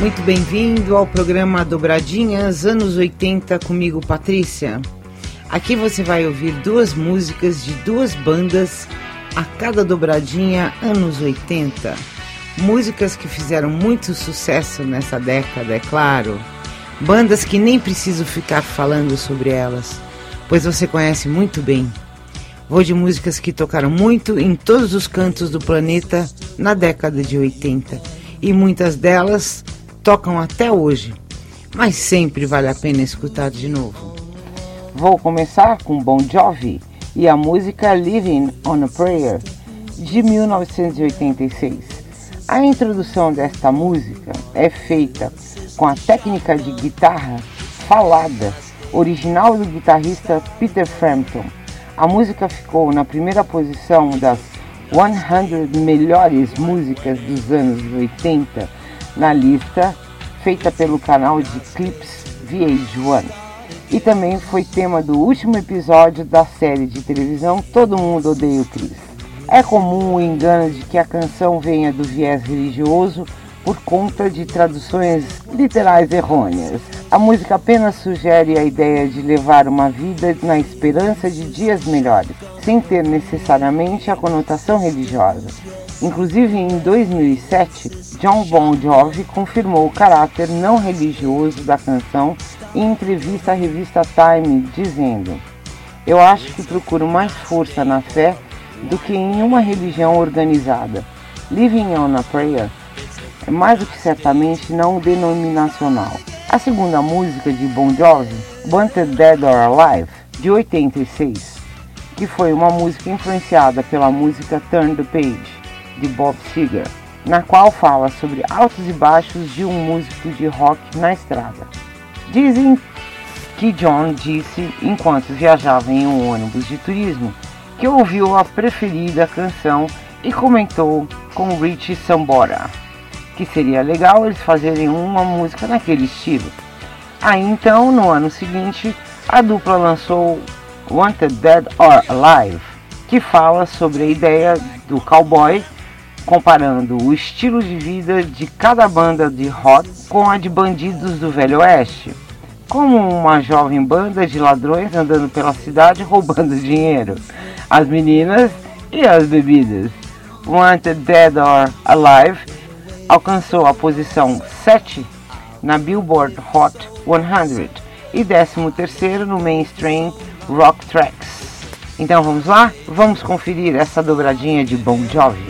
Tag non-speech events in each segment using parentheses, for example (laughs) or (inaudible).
Muito bem-vindo ao programa Dobradinhas Anos 80 comigo, Patrícia. Aqui você vai ouvir duas músicas de duas bandas a cada dobradinha anos 80. Músicas que fizeram muito sucesso nessa década, é claro. Bandas que nem preciso ficar falando sobre elas, pois você conhece muito bem. Vou de músicas que tocaram muito em todos os cantos do planeta na década de 80 e muitas delas tocam até hoje, mas sempre vale a pena escutar de novo. Vou começar com Bon Jovi e a música Living on a Prayer, de 1986. A introdução desta música é feita com a técnica de guitarra falada, original do guitarrista Peter Frampton. A música ficou na primeira posição das 100 melhores músicas dos anos 80 na lista feita pelo canal de clips VH1 e também foi tema do último episódio da série de televisão Todo Mundo Odeia o Chris. É comum o engano de que a canção venha do viés religioso por conta de traduções literais errôneas. A música apenas sugere a ideia de levar uma vida na esperança de dias melhores, sem ter necessariamente a conotação religiosa. Inclusive, em 2007, John Bon Jovi confirmou o caráter não religioso da canção em entrevista à revista Time, dizendo: Eu acho que procuro mais força na fé do que em uma religião organizada. Living on a Prayer é mais do que certamente não denominacional. A segunda música de Bon Jovi, Wanted Dead or Alive, de 86, que foi uma música influenciada pela música Turn the Page de Bob Seger, na qual fala sobre altos e baixos de um músico de rock na estrada. Dizem que John disse enquanto viajava em um ônibus de turismo que ouviu a preferida canção e comentou com Richie Sambora que seria legal eles fazerem uma música naquele estilo. Aí então, no ano seguinte, a dupla lançou Wanted Dead or Alive, que fala sobre a ideia do cowboy comparando o estilo de vida de cada banda de rock com a de bandidos do Velho Oeste, como uma jovem banda de ladrões andando pela cidade (laughs) roubando dinheiro, as meninas e as bebidas. Wanted Dead or Alive alcançou a posição 7 na Billboard Hot 100 e 13º no Mainstream Rock Tracks. Então vamos lá? Vamos conferir essa dobradinha de Bon Jovi.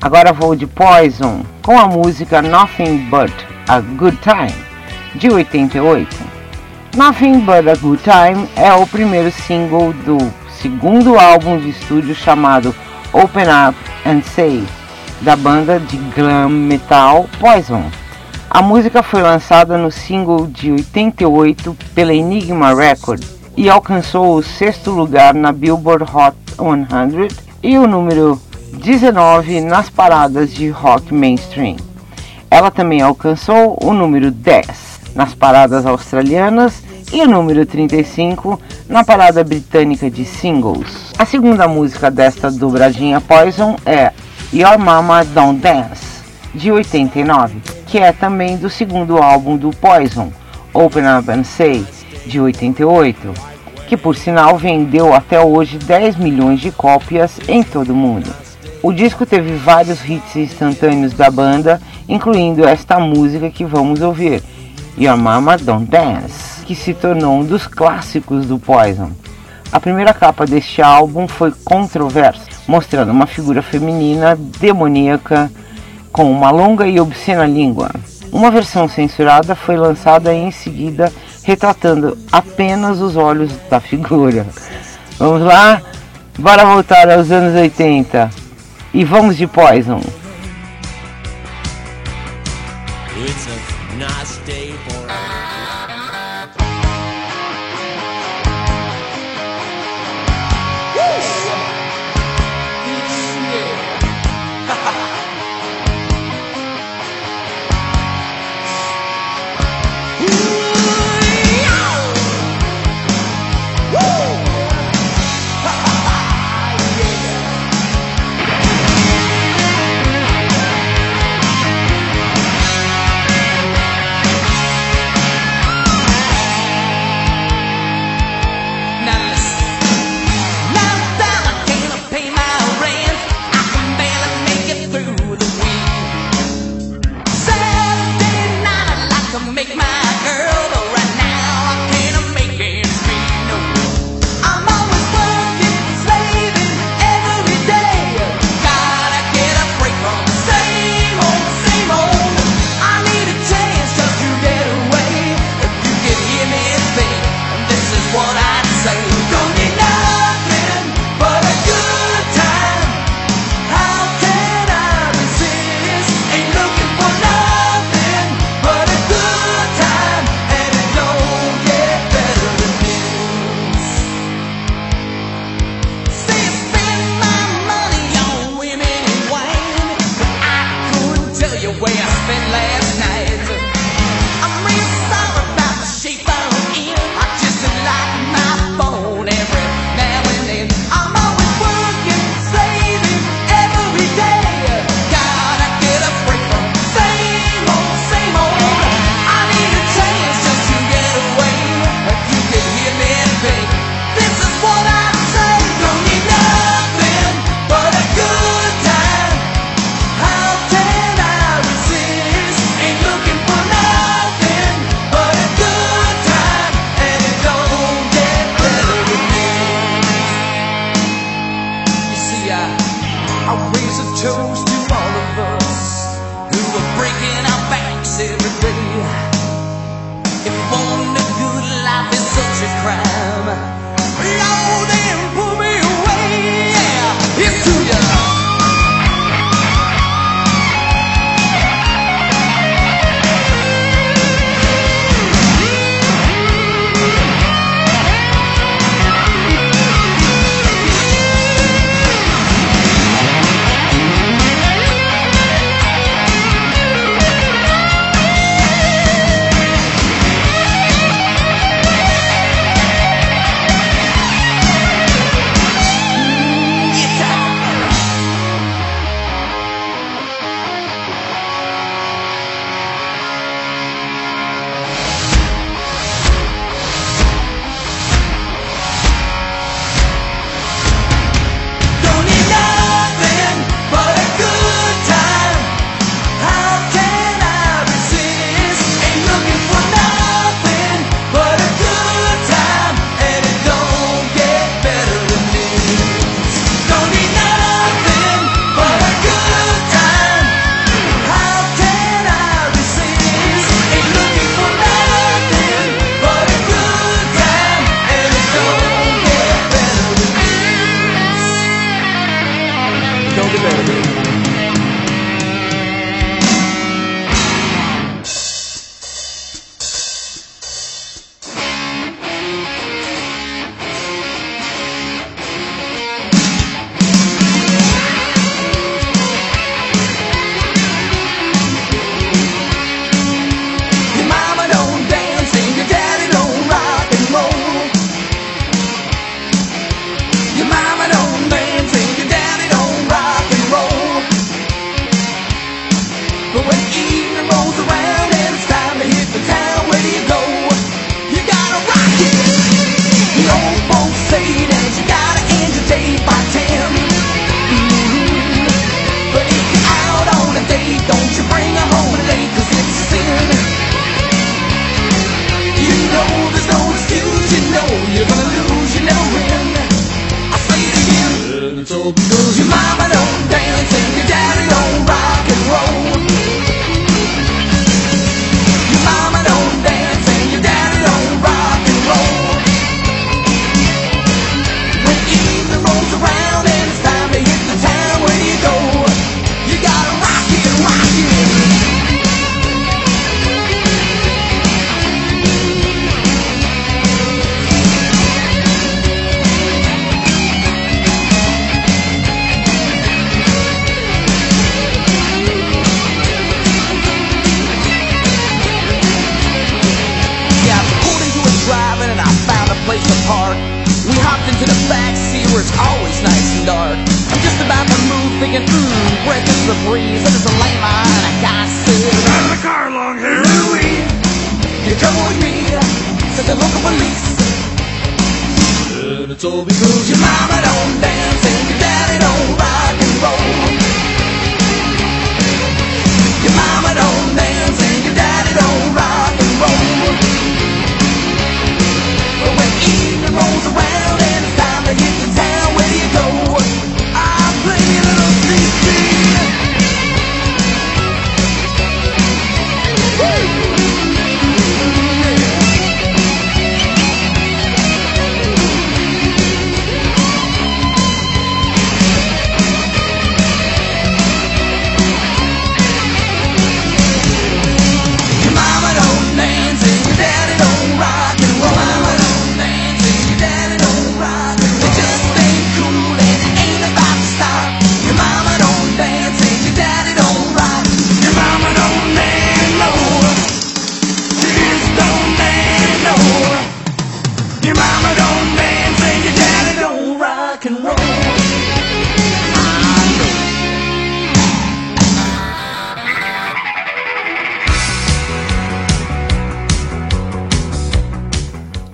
Agora vou de Poison com a música Nothing But a Good Time, de 88. Nothing But a Good Time é o primeiro single do segundo álbum de estúdio chamado Open Up and Say, da banda de glam metal Poison. A música foi lançada no single de 88 pela Enigma Records e alcançou o sexto lugar na Billboard Hot 100 e o número 19 nas paradas de rock mainstream. Ela também alcançou o número 10 nas paradas australianas e o número 35 na parada britânica de singles. A segunda música desta dobradinha Poison é Your Mama Don't Dance, de 89, que é também do segundo álbum do Poison, Open Up and Say, de 88, que por sinal vendeu até hoje 10 milhões de cópias em todo o mundo. O disco teve vários hits instantâneos da banda, incluindo esta música que vamos ouvir, Your Mama Don't Dance, que se tornou um dos clássicos do Poison. A primeira capa deste álbum foi controversa, mostrando uma figura feminina demoníaca com uma longa e obscena língua. Uma versão censurada foi lançada em seguida, retratando apenas os olhos da figura. Vamos lá? Bora voltar aos anos 80 e vamos de Poison. But when evening rolls around you come with me, said the local police. And it's all because your mama don't dance and your daddy don't rock and roll. Your mama don't dance and your daddy don't rock and roll. But when evening rolls around